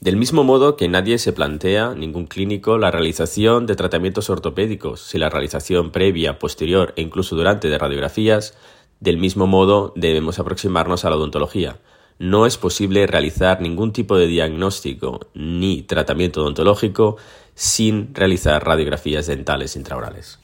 Del mismo modo que nadie se plantea, ningún clínico, la realización de tratamientos ortopédicos, si la realización previa, posterior e incluso durante de radiografías, del mismo modo debemos aproximarnos a la odontología. No es posible realizar ningún tipo de diagnóstico ni tratamiento odontológico sin realizar radiografías dentales intraorales.